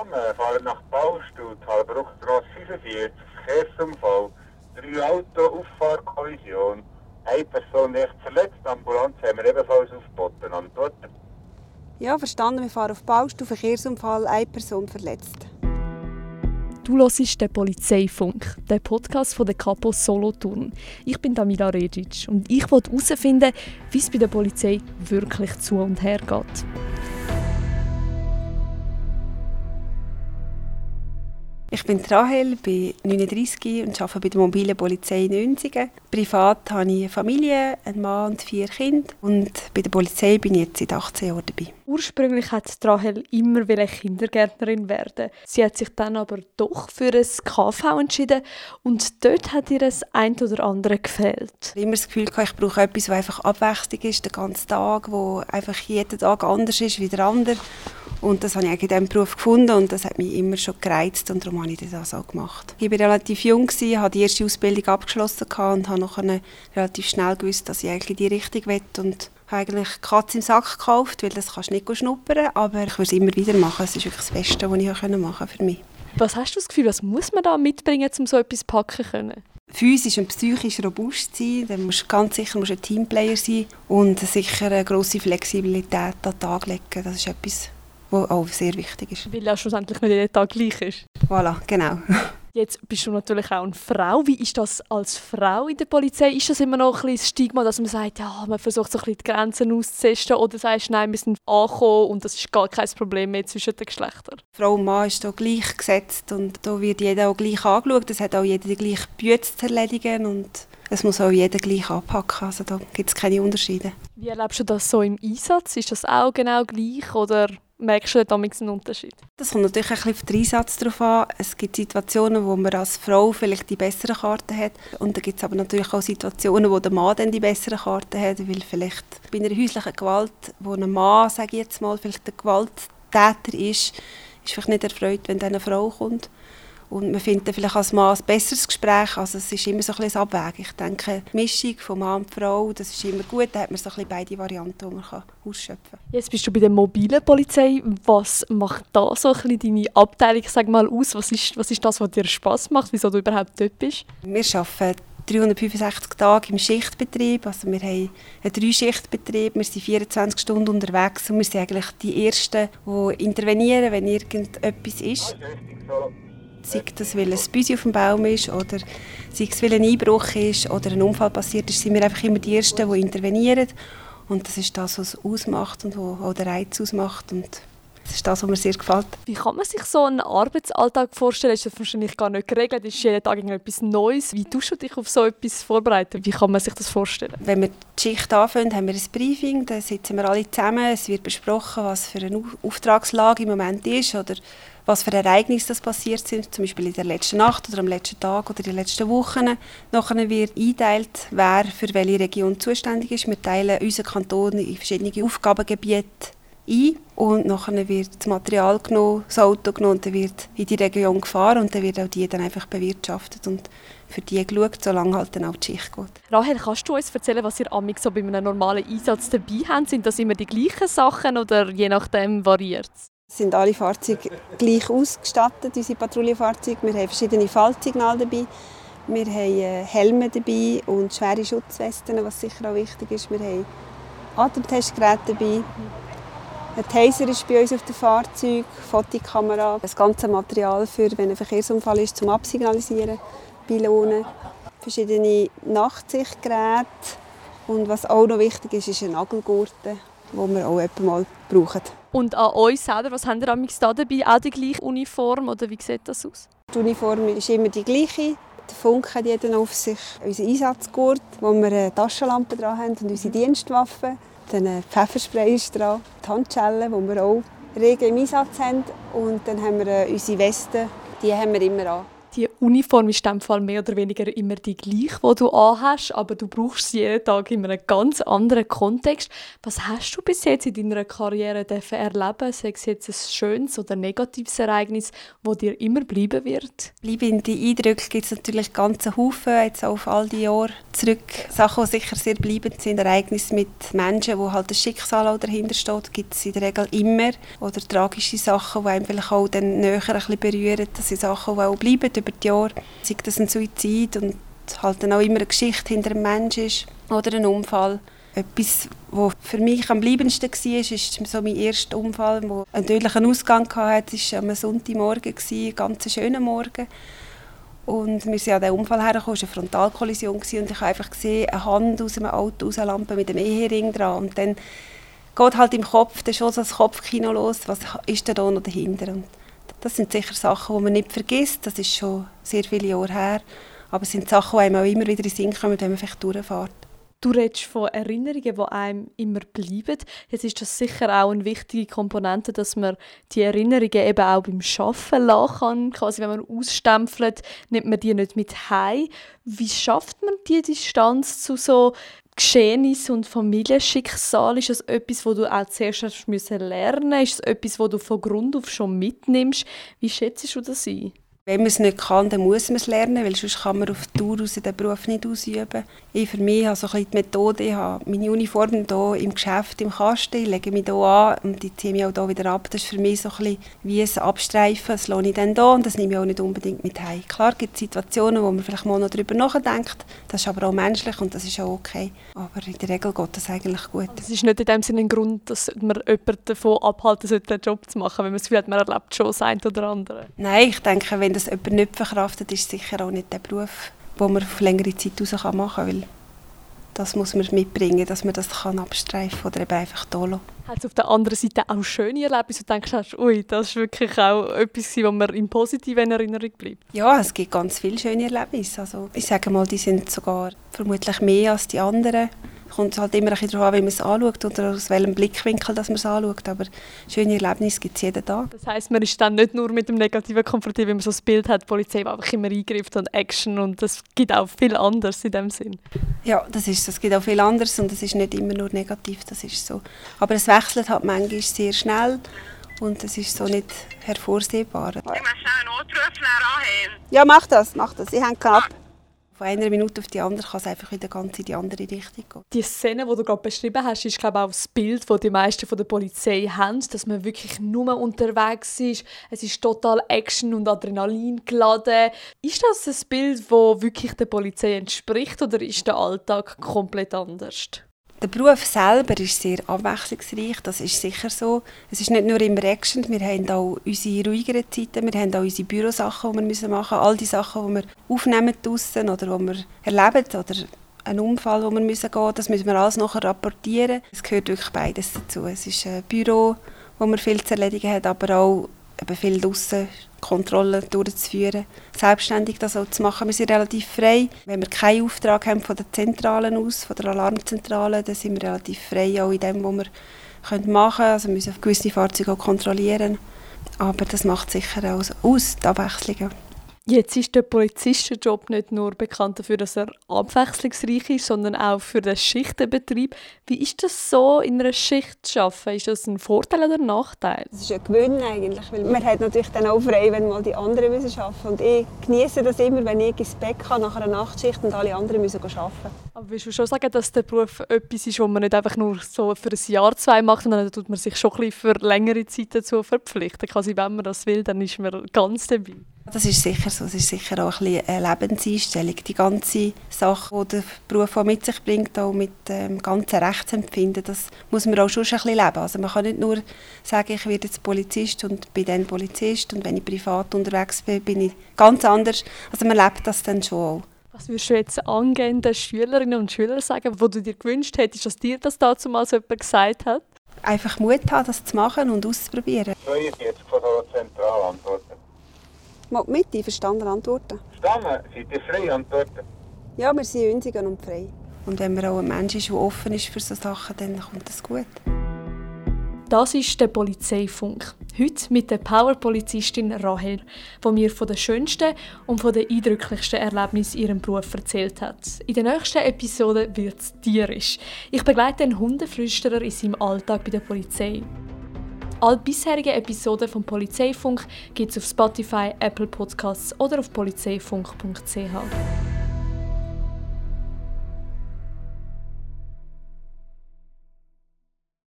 Namen fahren nach Baustuhl, Talbruchstrasse 45, Verkehrsunfall, drei Auto, Auffahrkollision, eine Person echt verletzt, Ambulanz haben wir ebenfalls aufgeboten an dort. Ja, verstanden, wir fahren auf Baustuhl, Verkehrsunfall, eine Person verletzt. Du hörst den Polizeifunk, den Podcast von der Capo Solothurn. Ich bin Damila Regic und ich wollte herausfinden, wie es bei der Polizei wirklich zu und her geht. Ich bin Rahel, bin 39 und arbeite bei der mobilen Polizei in Nünzigen. Privat habe ich eine Familie, einen Mann und vier Kinder. Und bei der Polizei bin ich jetzt seit 18 Jahren dabei. Ursprünglich hat Rahel immer Kindergärtnerin werden. Sie hat sich dann aber doch für ein KV entschieden und dort hat ihr das ein oder andere gefehlt. Ich habe immer das Gefühl, ich brauche etwas, das einfach Abwechslung ist, den ganzen Tag, wo einfach jeden Tag anders ist wie der andere. Und das habe ich in diesem Beruf gefunden und das hat mich immer schon gereizt und darum habe ich das auch gemacht. Ich war relativ jung, habe die erste Ausbildung abgeschlossen und habe nachher relativ schnell gewusst, dass ich eigentlich in die Richtung will und habe eigentlich Katze im Sack gekauft, weil das kannst du nicht schnuppern, aber ich würde es immer wieder machen. Es ist wirklich das Beste, was ich machen konnte für mich. Was hast du das Gefühl, was muss man da mitbringen, um so etwas packen zu können? physisch und psychisch robust sein. Dann musst du ganz sicher musst ein Teamplayer sein und sicher eine grosse Flexibilität an den Tag legen. Das ist etwas, was auch sehr wichtig ist. Weil ja schlussendlich nicht jeden Tag gleich ist. Voilà, genau. Jetzt bist du natürlich auch eine Frau. Wie ist das als Frau in der Polizei? Ist das immer noch ein Stigma, dass man sagt, ja, man versucht so ein bisschen die Grenzen auszutesten oder sagst nein, wir sind angekommen und das ist gar kein Problem mehr zwischen den Geschlechtern? Frau und Mann ist hier gleich gesetzt und da wird jeder auch gleich angeschaut. Es hat auch jeder die gleiche Büte zu erledigen und es muss auch jeder gleich anpacken. Also da gibt es keine Unterschiede. Wie erlebst du das so im Einsatz? Ist das auch genau gleich oder merkst du damit einen Unterschied? Das kommt natürlich ein bisschen auf den Einsatz drauf an. Es gibt Situationen, wo man als Frau vielleicht die besseren Karten hat. Und dann gibt es aber natürlich auch Situationen, wo der Mann dann die besseren Karten hat. Weil vielleicht bei einer häuslichen Gewalt, wo ein Mann, sage ich jetzt mal, vielleicht der Gewalttäter ist, ist vielleicht nicht erfreut, wenn dann eine Frau kommt. Und man findet vielleicht als Mann ein besseres Gespräch. Also es ist immer so ein bisschen Abwägen. Ich denke, die Mischung von Mann und Frau, das ist immer gut. Da hat man so ein bisschen beide Varianten, die man kann ausschöpfen kann. Jetzt bist du bei der mobilen Polizei. Was macht da so ein bisschen deine Abteilung sag mal, aus? Was ist, was ist das, was dir Spass macht, wieso du überhaupt dort bist? Wir arbeiten 365 Tage im Schichtbetrieb. Also wir haben einen Dreischichtbetrieb, wir sind 24 Stunden unterwegs und wir sind eigentlich die Ersten, die intervenieren, wenn irgendetwas ist sei das, weil ein Büsi auf dem Baum ist oder sei es, weil ein Einbruch ist oder ein Unfall passiert ist, sind wir einfach immer die Ersten, die intervenieren. Und das ist das, was es ausmacht und was auch den Reiz ausmacht. Und das ist das, was mir sehr gefällt. Wie kann man sich so einen Arbeitsalltag vorstellen? Ist das wahrscheinlich gar nicht geregelt? Ist jeden Tag etwas Neues? Wie tust du dich auf so etwas vorbereiten? Wie kann man sich das vorstellen? Wenn wir die Schicht anfangen, haben wir ein Briefing. Da sitzen wir alle zusammen. Es wird besprochen, was für eine Auftragslage im Moment ist oder was für Ereignisse das passiert sind, zum Beispiel in der letzten Nacht oder am letzten Tag oder in den letzten Wochen. Nachher wird eingeteilt, wer für welche Region zuständig ist. Wir teilen unseren Kanton in verschiedene Aufgabengebiete ein und nachher wird das Material genommen, das Auto genommen und dann wird in die Region gefahren und dann wird auch die dann einfach bewirtschaftet und für die geschaut, solange halt dann auch die Schicht geht. Rahel, kannst du uns erzählen, was ihr amig so bei einem normalen Einsatz dabei habt? Sind das immer die gleichen Sachen oder je nachdem variiert es? sind alle Fahrzeuge gleich ausgestattet, unsere Patrouillenfahrzeuge. Wir haben verschiedene Fallsignale dabei. Wir haben äh, Helme dabei und schwere Schutzwesten, was sicher auch wichtig ist. Wir haben Atemtestgeräte dabei. Ein Taser ist bei uns auf dem Fahrzeug, Fotokamera, das ganze Material für, wenn ein Verkehrsunfall ist, zum Absignalisieren, Pylonen, verschiedene Nachtsichtgeräte und was auch noch wichtig ist, ist ein Nagelgurte, den wir auch mal brauchen. Und an euch selber, was habt ihr da dabei? Auch die gleiche Uniform oder wie sieht das aus? Die Uniform ist immer die gleiche. Der Funk hat jeder auf sich. Unser Einsatzgurt, wo wir eine Taschenlampe dran haben und unsere Dienstwaffe. Dann Pfefferspray ist dran, die Handschellen, die wir auch rege im Einsatz haben. Und dann haben wir äh, unsere Westen, die haben wir immer an. Uniform ist in dem Fall mehr oder weniger immer die gleiche, die du anhast, aber du brauchst sie jeden Tag in einem ganz anderen Kontext. Was hast du bis jetzt in deiner Karriere erleben sei es jetzt ein schönes oder negatives Ereignis, das dir immer bleiben wird? Bleibende Eindrücke gibt es natürlich ganze Haufen, jetzt auf all die Jahre zurück. Sachen, die sicher sehr bleibend sind, Ereignisse mit Menschen, wo halt das Schicksal auch dahinter steht, gibt es in der Regel immer. Oder tragische Sachen, die einem vielleicht auch dann näher ein bisschen berühren. Das sind Sachen, die auch bleiben über die Jahre. Sei das ein Suizid und halt dann auch immer eine Geschichte hinter einem Menschen ist oder ein Unfall. Etwas, was für mich am bleibendsten war, ist so mein erster Unfall, der einen tödlichen Ausgang hatte. Es war am Sonntagmorgen, ein ganz schöner Morgen. Und wir sind an diesen Unfall hergekommen, es war eine Frontalkollision und ich habe einfach gesehen, eine Hand aus einem Auto rauslampen mit einem Ehering dran. Und dann geht halt im Kopf, dann schon so das Kopfkino los, was ist da noch dahinter? Und das sind sicher Sachen, die man nicht vergisst, das ist schon sehr viele Jahre her, aber es sind Sachen, die einem auch immer wieder in den Sinn kommen, wenn man vielleicht durchfährt. Du redest von Erinnerungen, die einem immer bleiben. Jetzt ist das sicher auch eine wichtige Komponente, dass man die Erinnerungen eben auch beim Arbeiten lassen kann. Quasi, wenn man ausstempelt, nimmt man die nicht mit heim. Wie schafft man die Distanz zu so Geschehnisse und Familienschicksal? Ist das etwas, wo du auch zuerst hast lernen musst? Ist es etwas, wo du von Grund auf schon mitnimmst? Wie schätzt du das ein? Wenn man es nicht kann, dann muss man es lernen, weil sonst kann man auf die Tour raus den Beruf nicht ausüben. Ich für mich habe so ein die Methode, ich habe meine Uniform hier im Geschäft, im Kasten, ich lege mich hier an und ich ziehe mich auch hier wieder ab. Das ist für mich so ein bisschen wie ein Abstreifen, das lohne ich dann hier und das nehme ich auch nicht unbedingt mit heim. Klar gibt es Situationen, wo man vielleicht mal noch darüber nachdenkt, das ist aber auch menschlich und das ist auch okay. Aber in der Regel geht das eigentlich gut. Es ist nicht in dem Sinne ein Grund, dass man jemanden davon abhalten sollte, den Job zu machen, wenn man das Gefühl hat, man erlebt schon das eine oder andere. Nein, ich denke, wenn das jemand nicht verkraftet, ist sicher auch nicht der Beruf, den man auf längere Zeit raus machen kann, weil das muss man mitbringen, dass man das kann abstreifen oder eben einfach da lassen. Hat es auf der anderen Seite auch schöne Erlebnisse, wo du denkst, ui, das ist wirklich auch etwas, was mir in positiven Erinnerung bleibt? Ja, es gibt ganz viele schöne Erlebnisse. Also, ich sage mal, die sind sogar vermutlich mehr als die anderen kommt halt immer ein bisschen darauf an, wie man es anschaut oder aus welchem Blickwinkel dass man es anschaut. Aber schöne Erlebnisse gibt es jeden Tag. Das heisst, man ist dann nicht nur mit dem Negativen konfrontiert, wie man so das Bild hat, die Polizei einfach immer eingreift und Action und es gibt auch viel anderes in dem Sinn. Ja, das ist. Es gibt auch viel anderes und es ist nicht immer nur negativ, das ist so. Aber es wechselt halt manchmal sehr schnell und es ist so nicht hervorsehbar. Ich muss schnell einen Notruf anheben. Ja, mach das, mach das. Ich hänge knapp von einer Minute auf die andere kann es einfach wieder ganz in die andere Richtung gehen. Die Szene, die du gerade beschrieben hast, ist glaube ich, auch das Bild, das die meisten von der Polizei haben, dass man wirklich nur unterwegs ist. Es ist total Action und Adrenalin geladen. Ist das ein Bild, das wirklich der Polizei entspricht oder ist der Alltag komplett anders? Der Beruf selber ist sehr abwechslungsreich, das ist sicher so. Es ist nicht nur immer Action, wir haben auch unsere ruhigeren Zeiten, wir haben auch unsere Bürosachen, die wir machen müssen. All die Sachen, die wir aufnehmen draussen oder die wir erleben oder einen Unfall, wo wir müssen gehen das müssen wir alles nachher rapportieren. Es gehört wirklich beides dazu. Es ist ein Büro, wo wir viel zu erledigen haben, aber auch eben viel draussen Kontrollen durchzuführen, selbstständig das auch zu machen. Wir sind relativ frei. Wenn wir keinen Auftrag haben von der Zentralen aus, von der Alarmzentrale, dann sind wir relativ frei auch in dem, was wir machen können. Also wir müssen gewisse Fahrzeuge auch kontrollieren. Aber das macht sicher auch aus, die Abwechslung. Jetzt ist der Polizistenjob nicht nur bekannt dafür, dass er abwechslungsreich ist, sondern auch für den Schichtenbetrieb. Wie ist das so, in einer Schicht zu arbeiten? Ist das ein Vorteil oder ein Nachteil? Das ist ein Gewinn eigentlich, weil man hat natürlich dann auch frei, wenn mal die anderen müssen arbeiten Und ich genieße das immer, wenn ich ins Bett kann nach einer Nachtschicht und alle anderen müssen arbeiten. Aber willst du schon sagen, dass der Beruf etwas ist, wo man nicht einfach nur so für ein Jahr, zwei macht, sondern tut man sich schon ein bisschen für längere Zeit dazu verpflichten? Quasi, wenn man das will, dann ist man ganz dabei. Das ist sicher so. Es ist sicher auch ein eine Lebenseinstellung. Die ganze Sache, die der Beruf auch mit sich bringt, auch mit dem ähm, ganzen Rechtsempfinden, das muss man auch schon ein bisschen leben. Also man kann nicht nur sagen, ich werde jetzt Polizist und bin dann Polizist und wenn ich privat unterwegs bin, bin ich ganz anders. Also man lebt das dann schon auch. Was würdest du jetzt angehenden Schülerinnen und Schülern sagen, wo du dir gewünscht hättest, dass dir das dazu mal so jemand gesagt hat? Einfach Mut haben, das zu machen und auszuprobieren. 42 von der Zentralantworten. Mal mit einverstanden antworten. Verstanden? Seid ihr frei antworten? Ja, wir sindÜnsigen und frei. Und wenn man auch ein Mensch ist, der offen ist für solche Sachen, dann kommt das gut. Das ist der Polizeifunk. Heute mit der Power-Polizistin Rahel, die mir von den schönsten und von den eindrücklichsten Erlebnissen in ihrem Beruf erzählt hat. In der nächsten Episode wird es tierisch. Ich begleite einen Hundeflüsterer in seinem Alltag bei der Polizei. Alle bisherigen Episoden vom Polizeifunk gibt es auf Spotify, Apple Podcasts oder auf polizeifunk.ch.